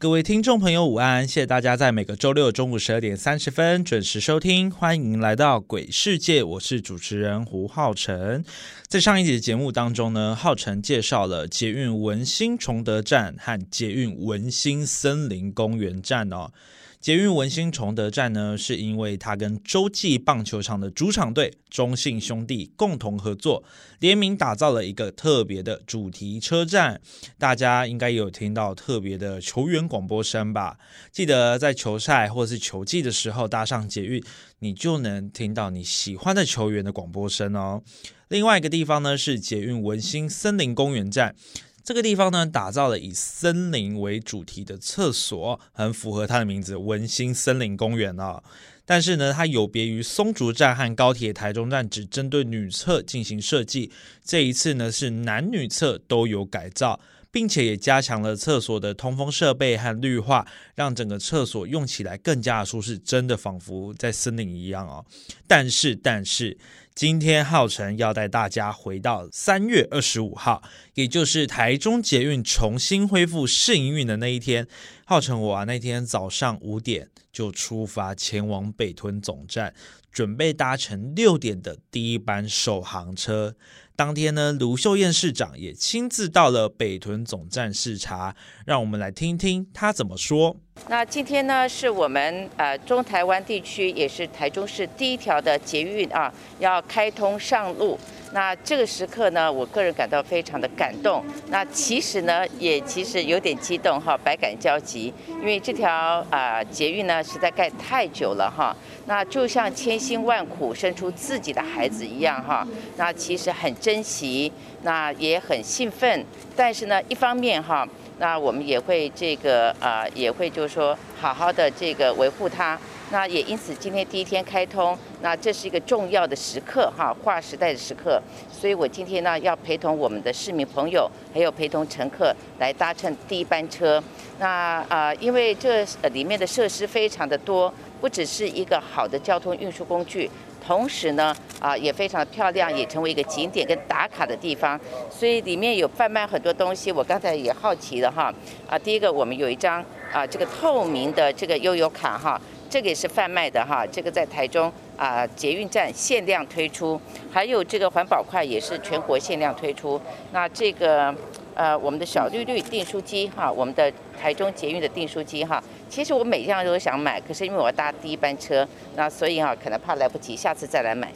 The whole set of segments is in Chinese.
各位听众朋友，午安！谢谢大家在每个周六中午十二点三十分准时收听，欢迎来到鬼世界，我是主持人胡浩辰。在上一集节目当中呢，浩辰介绍了捷运文心崇德站和捷运文心森林公园站哦。捷运文心崇德站呢，是因为它跟洲际棒球场的主场队中信兄弟共同合作，联名打造了一个特别的主题车站。大家应该有听到特别的球员广播声吧？记得在球赛或是球季的时候搭上捷运，你就能听到你喜欢的球员的广播声哦。另外一个地方呢，是捷运文心森林公园站。这个地方呢，打造了以森林为主题的厕所，很符合它的名字——文心森林公园啊。但是呢，它有别于松竹站和高铁台中站，只针对女厕进行设计。这一次呢，是男女厕都有改造，并且也加强了厕所的通风设备和绿化，让整个厕所用起来更加的舒适，真的仿佛在森林一样哦。但是，但是。今天浩辰要带大家回到三月二十五号，也就是台中捷运重新恢复试营运的那一天。浩辰我啊，那天早上五点就出发前往北屯总站，准备搭乘六点的第一班首航车。当天呢，卢秀燕市长也亲自到了北屯总站视察，让我们来听听他怎么说。那今天呢，是我们呃中台湾地区，也是台中市第一条的捷运啊，要开通上路。那这个时刻呢，我个人感到非常的感动。那其实呢，也其实有点激动哈，百感交集。因为这条啊捷运呢，实在盖太久了哈。那就像千辛万苦生出自己的孩子一样哈。那其实很珍惜，那也很兴奋。但是呢，一方面哈，那我们也会这个啊，也会就是说好好的这个维护它。那也因此，今天第一天开通，那这是一个重要的时刻哈，划时代的时刻。所以我今天呢，要陪同我们的市民朋友，还有陪同乘客来搭乘第一班车。那啊，因为这里面的设施非常的多，不只是一个好的交通运输工具，同时呢，啊也非常的漂亮，也成为一个景点跟打卡的地方。所以里面有贩卖很多东西，我刚才也好奇了哈。啊，第一个我们有一张啊这个透明的这个悠游卡哈。这个也是贩卖的哈，这个在台中啊捷运站限量推出，还有这个环保筷也是全国限量推出。那这个呃我们的小绿绿订书机哈，我们的台中捷运的订书机哈，其实我每样都想买，可是因为我搭第一班车，那所以哈可能怕来不及，下次再来买。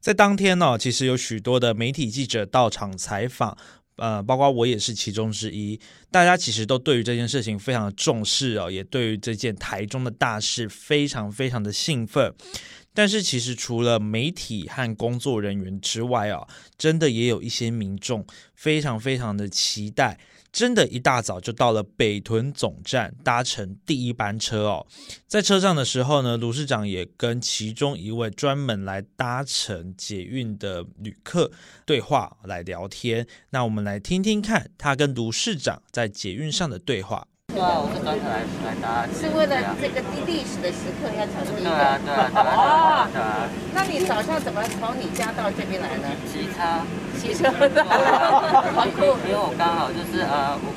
在当天呢，其实有许多的媒体记者到场采访。呃，包括我也是其中之一。大家其实都对于这件事情非常的重视哦，也对于这件台中的大事非常非常的兴奋。但是，其实除了媒体和工作人员之外啊，真的也有一些民众非常非常的期待。真的，一大早就到了北屯总站，搭乘第一班车哦。在车上的时候呢，卢市长也跟其中一位专门来搭乘捷运的旅客对话，来聊天。那我们来听听看，他跟卢市长在捷运上的对话。对啊，我是专程来来搭，是为了这个历史的时刻要抢第一个。对啊，对啊，对啊。对啊。那你早上怎么从你家到这边来呢？骑车。骑车的。好酷。因为我刚好就是呃，我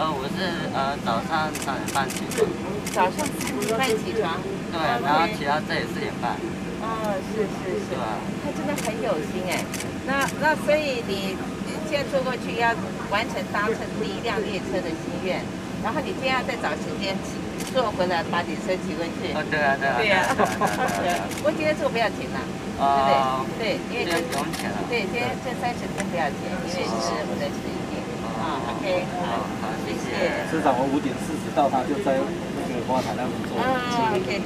呃我是呃早上三点半起床。早上三点半起床。对，然后骑到这里四点半。哦，是是是。对啊。他真的很有心哎。那那所以你现在坐过去要完成搭乘第一辆列车的心愿。然后你今天要再找时间骑坐回来，把你身体回去。哦，对啊，对啊。对啊。不过今天坐不要钱了，对不对？对，因为这不用钱了。对，今天这三十天不要钱，因为是我的指引。啊，OK，好，好，谢谢。市长，我五点四十到，他就在那个花坛那边坐。啊，OK，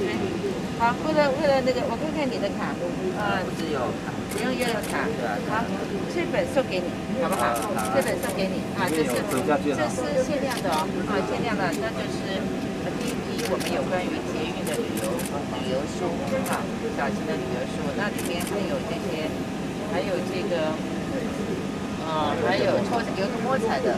好，为了为了那个，我看看你的卡。啊，只有卡。不用悠游卡，好，这本送给你，好不好？这本送给你啊，这是这是限量的哦，啊，限量的，那就是第第一批我们有关于捷运的旅游旅游书哈，小型的旅游书，那里面还有这些，还有这个，呃，还有抽有个摸彩的，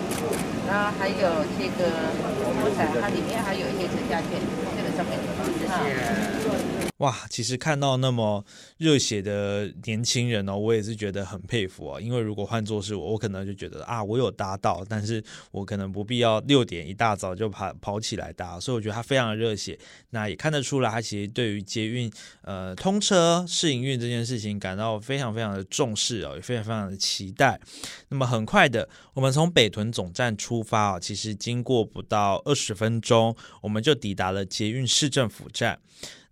然后还有这个摸彩，它里面还有一些折价券，这个上面谢谢。哇，其实看到那么热血的年轻人哦，我也是觉得很佩服啊。因为如果换作是我，我可能就觉得啊，我有搭到，但是我可能不必要六点一大早就跑跑起来搭。所以我觉得他非常的热血。那也看得出来，他其实对于捷运呃通车试营运这件事情感到非常非常的重视哦，也非常非常的期待。那么很快的，我们从北屯总站出发啊，其实经过不到二十分钟，我们就抵达了捷运市政府站。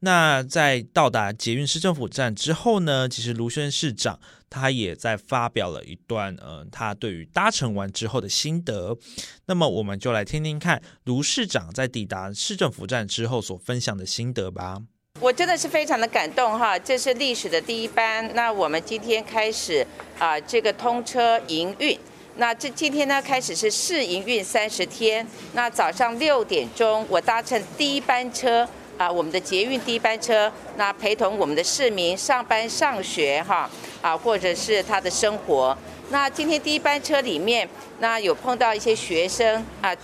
那在到达捷运市政府站之后呢，其实卢轩市长他也在发表了一段，呃，他对于搭乘完之后的心得。那么我们就来听听看卢市长在抵达市政府站之后所分享的心得吧。我真的是非常的感动哈，这是历史的第一班。那我们今天开始啊，这个通车营运。那这今天呢，开始是试营运三十天。那早上六点钟，我搭乘第一班车。啊，我们的捷运第一班车，那陪同我们的市民上班、上学，哈，啊，或者是他的生活。那今天第一班车里面，那有碰到一些学生啊，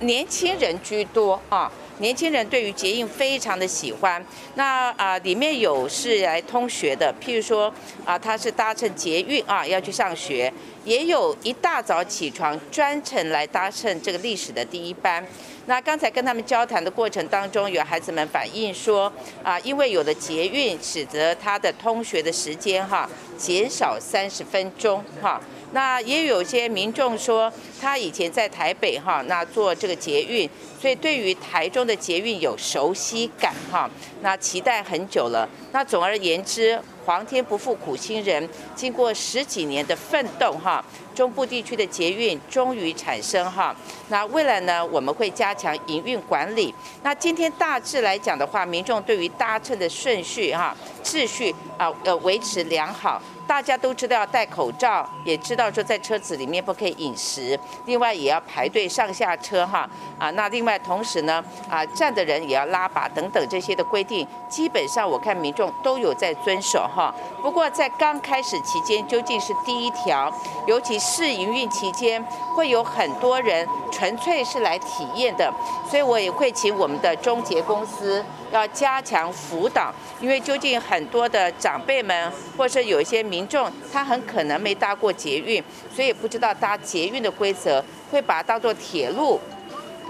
年轻人居多啊，年轻人对于捷运非常的喜欢。那啊，里面有是来通学的，譬如说啊，他是搭乘捷运啊要去上学，也有一大早起床专程来搭乘这个历史的第一班。那刚才跟他们交谈的过程当中，有孩子们反映说，啊，因为有了捷运，使得他的通学的时间哈减少三十分钟哈。那也有些民众说，他以前在台北哈，那做这个捷运，所以对于台中的捷运有熟悉感哈。那期待很久了。那总而言之。皇天不负苦心人，经过十几年的奋斗，哈，中部地区的捷运终于产生，哈。那未来呢，我们会加强营运管理。那今天大致来讲的话，民众对于搭乘的顺序，哈，秩序啊，呃，维持良好。大家都知道要戴口罩，也知道说在车子里面不可以饮食，另外也要排队上下车哈啊。那另外同时呢啊站的人也要拉把等等这些的规定，基本上我看民众都有在遵守哈。不过在刚开始期间，究竟是第一条，尤其试营运期间，会有很多人纯粹是来体验的，所以我也会请我们的中捷公司。要加强辅导，因为究竟很多的长辈们，或是有一些民众，他很可能没搭过捷运，所以不知道搭捷运的规则，会把它当做铁路，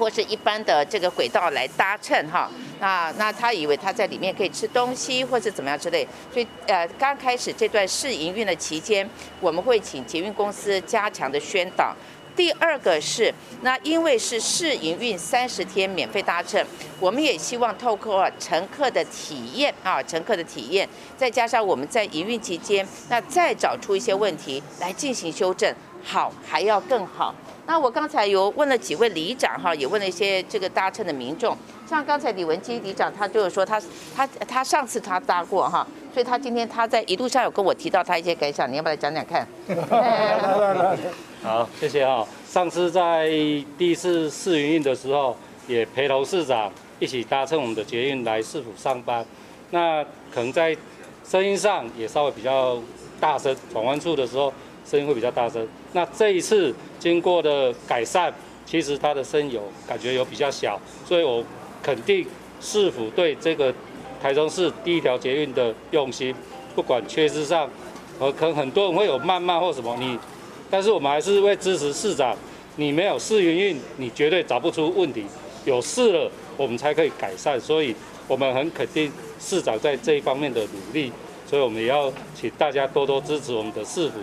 或是一般的这个轨道来搭乘哈。那那他以为他在里面可以吃东西，或者怎么样之类，所以呃，刚开始这段试营运的期间，我们会请捷运公司加强的宣导。第二个是，那因为是试营运三十天免费搭乘，我们也希望透过乘客的体验啊，乘客的体验，再加上我们在营运期间，那再找出一些问题来进行修正，好还要更好。那我刚才有问了几位里长哈，也问了一些这个搭乘的民众，像刚才李文基里长，他就是说他他他上次他搭过哈，所以他今天他在一路上有跟我提到他一些感想，你要不要讲讲看？好，谢谢啊。上次在第一次试营运的时候，也陪同市长一起搭乘我们的捷运来市府上班。那可能在声音上也稍微比较大声，转弯处的时候声音会比较大声。那这一次经过的改善，其实它的声有感觉有比较小，所以我肯定市府对这个台中市第一条捷运的用心，不管缺失上，呃，可能很多人会有谩骂或什么你。但是我们还是会支持市长，你没有试营运，你绝对找不出问题。有试了，我们才可以改善。所以，我们很肯定市长在这一方面的努力。所以我们也要请大家多多支持我们的市府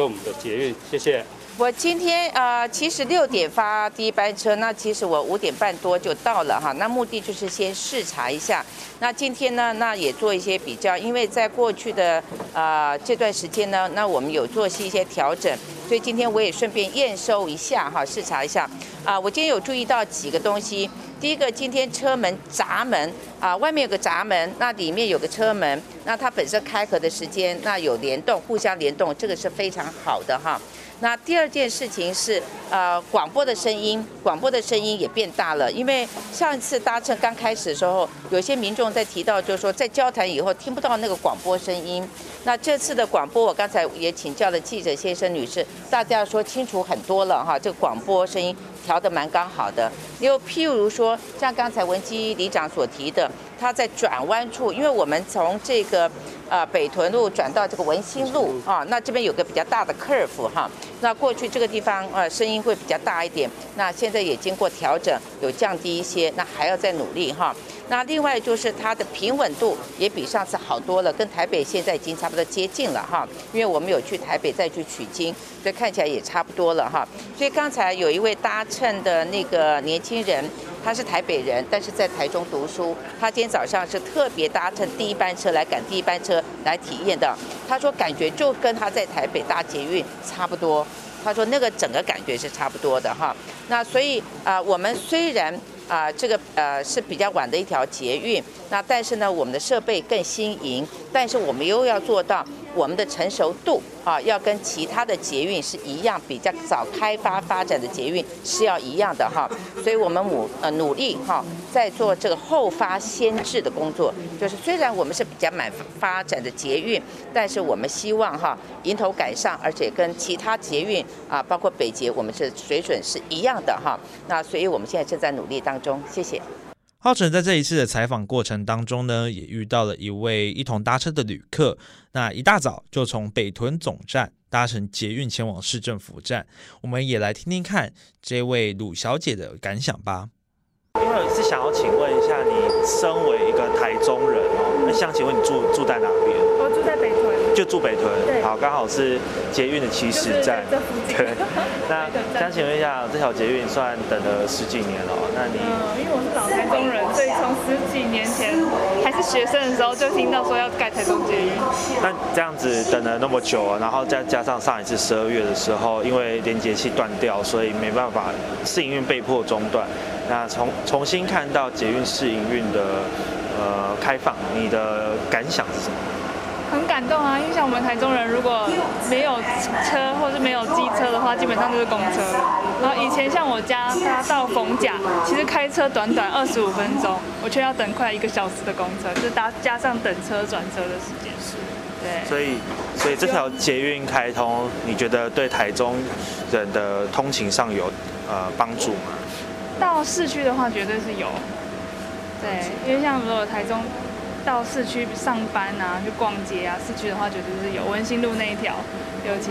跟我们的捷运。谢谢。我今天呃，其实六点发第一班车，那其实我五点半多就到了哈。那目的就是先视察一下。那今天呢，那也做一些比较，因为在过去的呃这段时间呢，那我们有做一些调整。所以今天我也顺便验收一下哈，视察一下啊。我今天有注意到几个东西。第一个，今天车门闸门啊，外面有个闸门，那里面有个车门，那它本身开合的时间那有联动，互相联动，这个是非常好的哈。那第二件事情是，呃，广播的声音，广播的声音也变大了。因为上一次搭乘刚开始的时候，有些民众在提到，就是说在交谈以后听不到那个广播声音。那这次的广播，我刚才也请教了记者先生、女士，大家说清楚很多了哈。这个广播声音调得蛮刚好的。又譬如说，像刚才文基里长所提的，他在转弯处，因为我们从这个。呃，北屯路转到这个文心路啊，那这边有个比较大的 curve 哈，那过去这个地方呃声音会比较大一点，那现在也经过调整，有降低一些，那还要再努力哈。那另外就是它的平稳度也比上次好多了，跟台北现在已经差不多接近了哈，因为我们有去台北再去取经，所以看起来也差不多了哈。所以刚才有一位搭乘的那个年轻人。他是台北人，但是在台中读书。他今天早上是特别搭乘第一班车来赶第一班车来体验的。他说感觉就跟他在台北搭捷运差不多。他说那个整个感觉是差不多的哈。那所以啊，我们虽然啊这个呃是比较晚的一条捷运，那但是呢我们的设备更新颖，但是我们又要做到。我们的成熟度啊，要跟其他的捷运是一样，比较早开发发展的捷运是要一样的哈。所以我们努呃努力哈，在做这个后发先至的工作。就是虽然我们是比较满发展的捷运，但是我们希望哈迎头赶上，而且跟其他捷运啊，包括北捷，我们是水准是一样的哈。那所以我们现在正在努力当中。谢谢。浩辰在这一次的采访过程当中呢，也遇到了一位一同搭车的旅客。那一大早就从北屯总站搭乘捷运前往市政府站，我们也来听听看这位鲁小姐的感想吧。因为是想要请问一下，你身为一个台中人哦，那想请问你住住在哪边？我住在北屯。就住北屯。好，刚好是捷运的起始站。对。那 想请问一下，这条捷运算等了十几年了，那你？嗯，因为我是老台中人，所以从十几年前还是学生的时候就听到说要盖台中捷运。那这样子等了那么久，然后再加上上一次十二月的时候，因为连接器断掉，所以没办法试营运被迫中断。那重重新看到捷运试营运的呃开放，你的感想是什么？很感动啊，因为像我们台中人，如果没有车或是没有机车的话，基本上就是公车。然后以前像我家他到逢甲，其实开车短短二十五分钟，我却要等快一个小时的公车，就是搭加上等车转车的时间。是，对。所以，所以这条捷运开通，你觉得对台中人的通勤上有呃帮助吗？到市区的话，绝对是有。对，因为像如果台中到市区上班啊，去逛街啊，市区的话绝对是有。文心路那一条，尤其。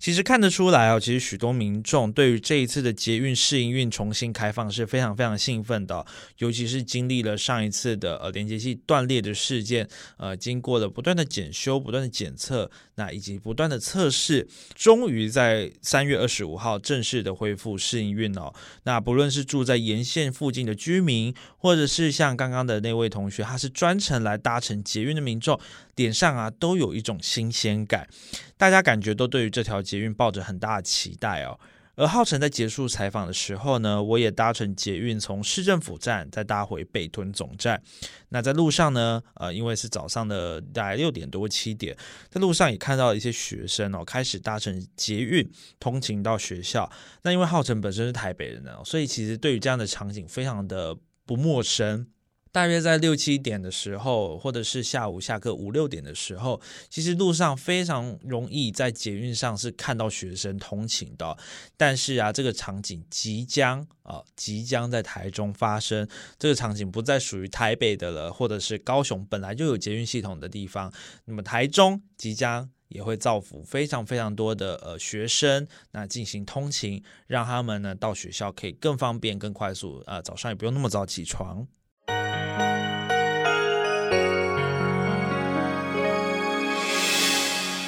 其实看得出来哦，其实许多民众对于这一次的捷运试营运重新开放是非常非常兴奋的，尤其是经历了上一次的呃连接器断裂的事件，呃，经过了不断的检修、不断的检测，那以及不断的测试，终于在三月二十五号正式的恢复试营运哦。那不论是住在沿线附近的居民，或者是像刚刚的那位同学，他是专程来搭乘捷运的民众。脸上啊都有一种新鲜感，大家感觉都对于这条捷运抱着很大的期待哦。而浩辰在结束采访的时候呢，我也搭乘捷运从市政府站再搭回北屯总站。那在路上呢，呃，因为是早上的大概六点多七点，在路上也看到一些学生哦，开始搭乘捷运通勤到学校。那因为浩辰本身是台北人呢，所以其实对于这样的场景非常的不陌生。大约在六七点的时候，或者是下午下课五六点的时候，其实路上非常容易在捷运上是看到学生通勤的。但是啊，这个场景即将啊，即将在台中发生。这个场景不再属于台北的了，或者是高雄本来就有捷运系统的地方。那么台中即将也会造福非常非常多的呃学生，那进行通勤，让他们呢到学校可以更方便、更快速。啊，早上也不用那么早起床。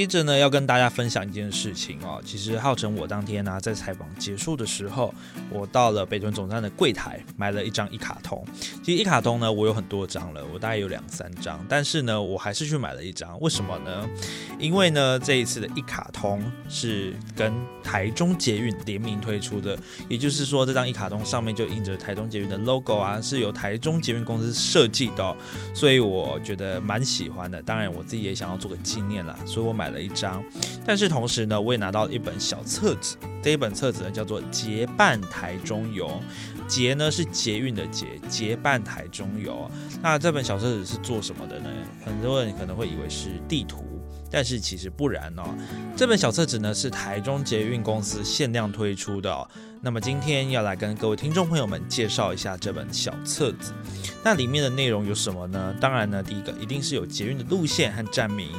接着呢，要跟大家分享一件事情哦。其实浩辰，我当天呢在采访结束的时候，我到了北屯总站的柜台买了一张一卡通。其实一卡通呢，我有很多张了，我大概有两三张，但是呢，我还是去买了一张。为什么呢？因为呢，这一次的一卡通是跟台中捷运联名推出的，也就是说，这张一卡通上面就印着台中捷运的 logo 啊，是由台中捷运公司设计的，所以我觉得蛮喜欢的。当然，我自己也想要做个纪念啦，所以我买了一张。但是同时呢，我也拿到了一本小册子，这一本册子呢叫做《结伴台中游》，捷呢是捷运的捷，结伴台中游。那这本小册子是做什么的呢？很多人可能会以为是地图。但是其实不然哦，这本小册子呢是台中捷运公司限量推出的。那么今天要来跟各位听众朋友们介绍一下这本小册子。那里面的内容有什么呢？当然呢，第一个一定是有捷运的路线和站名，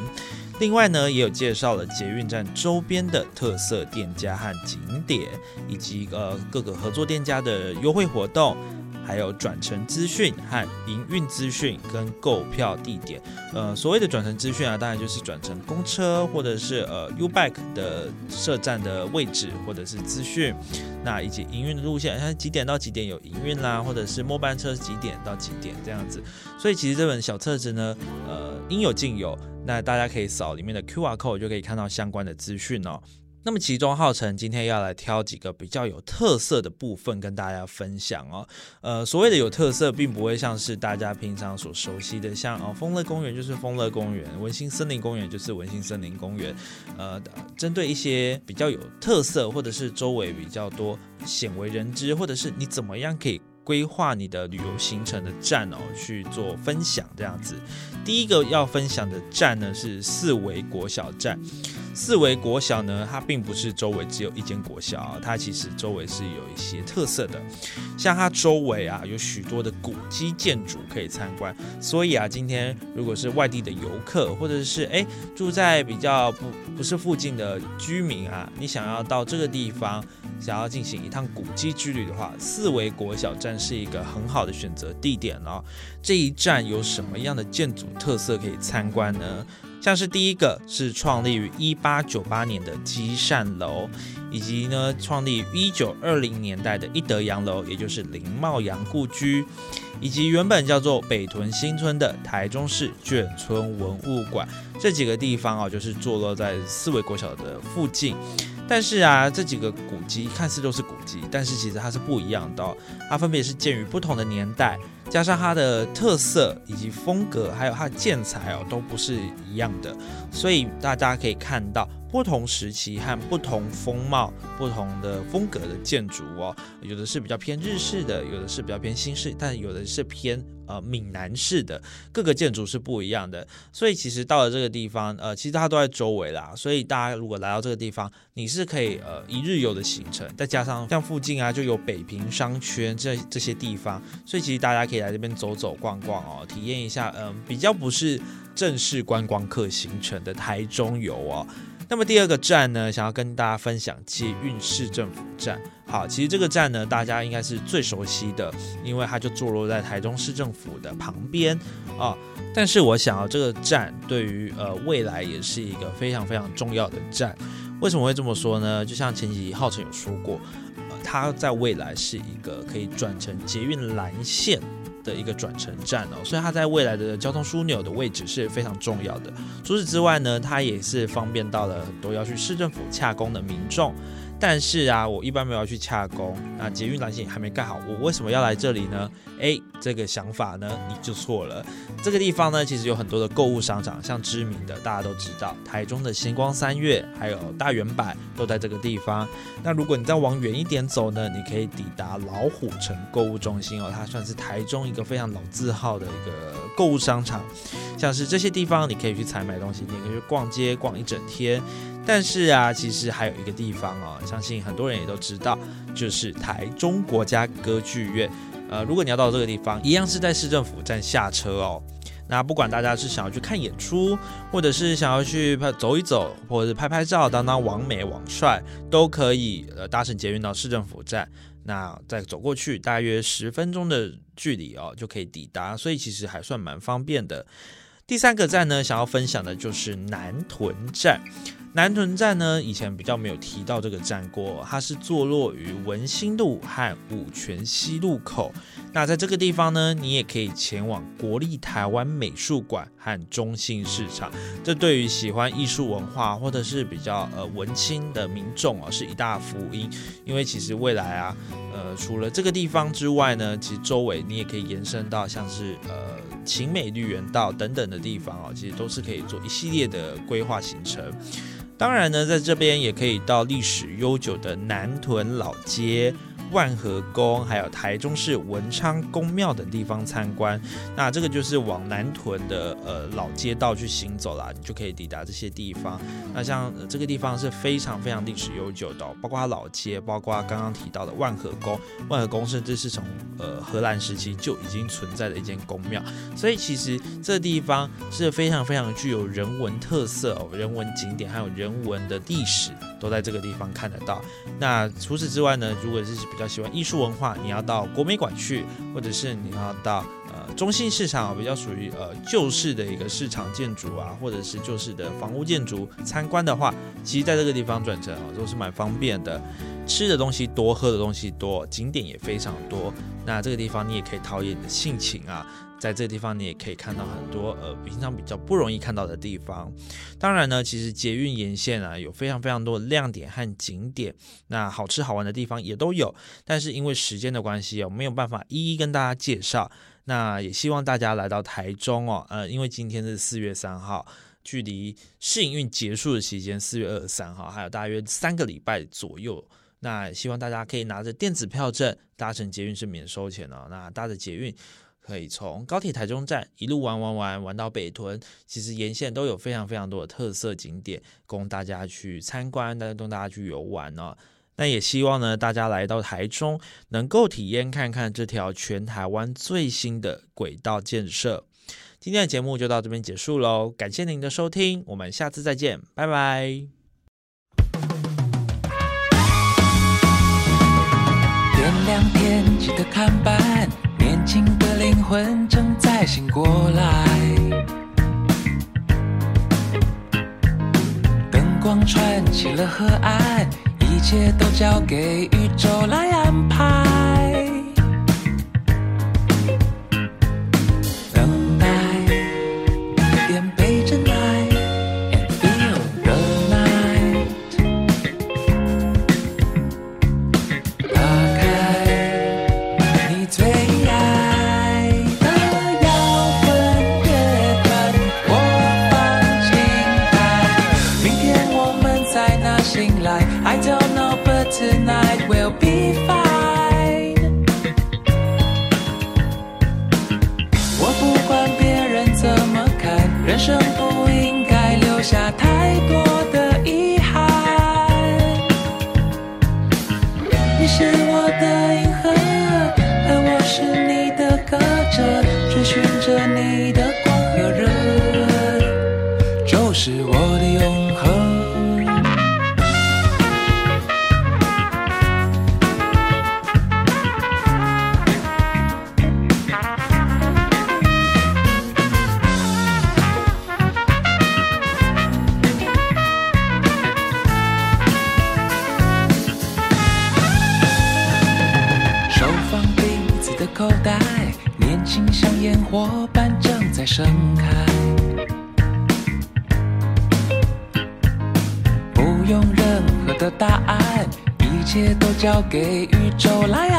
另外呢也有介绍了捷运站周边的特色店家和景点，以及呃各个合作店家的优惠活动。还有转乘资讯和营运资讯跟购票地点，呃，所谓的转乘资讯啊，当然就是转乘公车或者是呃 U Bike 的设站的位置或者是资讯，那以及营运的路线，像几点到几点有营运啦，或者是末班车几点到几点这样子。所以其实这本小册子呢，呃，应有尽有，那大家可以扫里面的 QR code 就可以看到相关的资讯哦。那么其中浩辰今天要来挑几个比较有特色的部分跟大家分享哦。呃，所谓的有特色，并不会像是大家平常所熟悉的，像哦，丰乐公园就是丰乐公园，文心森林公园就是文心森林公园。呃，针对一些比较有特色，或者是周围比较多鲜为人知，或者是你怎么样可以规划你的旅游行程的站哦，去做分享这样子。第一个要分享的站呢是四维国小站。四维国小呢，它并不是周围只有一间国小，它其实周围是有一些特色的，像它周围啊有许多的古迹建筑可以参观，所以啊，今天如果是外地的游客，或者是哎住在比较不不是附近的居民啊，你想要到这个地方，想要进行一趟古迹之旅的话，四维国小站是一个很好的选择地点哦。这一站有什么样的建筑特色可以参观呢？像是第一个是创立于一八九八年的积善楼，以及呢创立于一九二零年代的一德洋楼，也就是林茂阳故居，以及原本叫做北屯新村的台中市眷村文物馆，这几个地方啊，就是坐落在四维国小的附近。但是啊，这几个古迹看似都是古迹，但是其实它是不一样的，它分别是建于不同的年代。加上它的特色以及风格，还有它的建材哦，都不是一样的，所以大家可以看到。不同时期和不同风貌、不同的风格的建筑哦，有的是比较偏日式的，有的是比较偏新式，但有的是偏呃闽南式的，各个建筑是不一样的。所以其实到了这个地方，呃，其实它都在周围啦。所以大家如果来到这个地方，你是可以呃一日游的行程，再加上像附近啊就有北平商圈这这些地方，所以其实大家可以来这边走走逛逛哦，体验一下嗯比较不是正式观光客行程的台中游哦。那么第二个站呢，想要跟大家分享捷运市政府站。好，其实这个站呢，大家应该是最熟悉的，因为它就坐落在台中市政府的旁边啊。但是我想要这个站对于呃未来也是一个非常非常重要的站。为什么会这么说呢？就像前几集浩辰有说过，呃，它在未来是一个可以转成捷运蓝线。的一个转乘站哦，所以它在未来的交通枢纽的位置是非常重要的。除此之外呢，它也是方便到了很多要去市政府洽公的民众。但是啊，我一般没有去洽公，那捷运蓝线还没盖好，我为什么要来这里呢？诶，这个想法呢，你就错了。这个地方呢，其实有很多的购物商场，像知名的大家都知道，台中的星光三月，还有大圆柏都在这个地方。那如果你再往远一点走呢，你可以抵达老虎城购物中心哦，它算是台中一个非常老字号的一个购物商场。像是这些地方，你可以去采买东西，你可以去逛街逛一整天。但是啊，其实还有一个地方哦，相信很多人也都知道，就是台中国家歌剧院。呃，如果你要到这个地方，一样是在市政府站下车哦。那不管大家是想要去看演出，或者是想要去拍走一走，或者是拍拍照、当当网美网帅，都可以呃搭乘捷运到市政府站。那再走过去，大约十分钟的距离哦，就可以抵达，所以其实还算蛮方便的。第三个站呢，想要分享的就是南屯站。南屯站呢，以前比较没有提到这个站过，它是坐落于文心路和五泉西路口。那在这个地方呢，你也可以前往国立台湾美术馆和中信市场。这对于喜欢艺术文化或者是比较呃文青的民众啊，是一大福音。因为其实未来啊，呃，除了这个地方之外呢，其实周围你也可以延伸到像是呃晴美绿园道等等的地方啊，其实都是可以做一系列的规划行程。当然呢，在这边也可以到历史悠久的南屯老街。万和宫，还有台中市文昌宫庙等地方参观。那这个就是往南屯的呃老街道去行走啦，就可以抵达这些地方。那像这个地方是非常非常历史悠久的，包括它老街，包括刚刚提到的万和宫。万和宫甚至是从呃荷兰时期就已经存在的一间宫庙，所以其实这地方是非常非常具有人文特色哦，人文景点还有人文的历史都在这个地方看得到。那除此之外呢，如果是比较喜欢艺术文化，你要到国美馆去，或者是你要到呃中信市场，比较属于呃旧式的一个市场建筑啊，或者是旧式的房屋建筑参观的话，其实在这个地方转乘啊都是蛮方便的。吃的东西多，喝的东西多，景点也非常多。那这个地方你也可以陶冶你的性情啊。在这个地方，你也可以看到很多呃平常比较不容易看到的地方。当然呢，其实捷运沿线啊有非常非常多的亮点和景点，那好吃好玩的地方也都有。但是因为时间的关系啊，没有办法一一跟大家介绍。那也希望大家来到台中哦，呃，因为今天是四月三号，距离试营运结束的期间四月二十三号还有大约三个礼拜左右。那希望大家可以拿着电子票证搭乘捷运是免收钱的。那搭着捷运。可以从高铁台中站一路玩玩玩玩到北屯，其实沿线都有非常非常多的特色景点供大家去参观，供大家去游玩呢。那也希望呢，大家来到台中能够体验看看这条全台湾最新的轨道建设。今天的节目就到这边结束喽，感谢您的收听，我们下次再见，拜拜。轻的灵魂正在醒过来，灯光串起了和爱，一切都交给宇宙来安排。永恒。交给宇宙来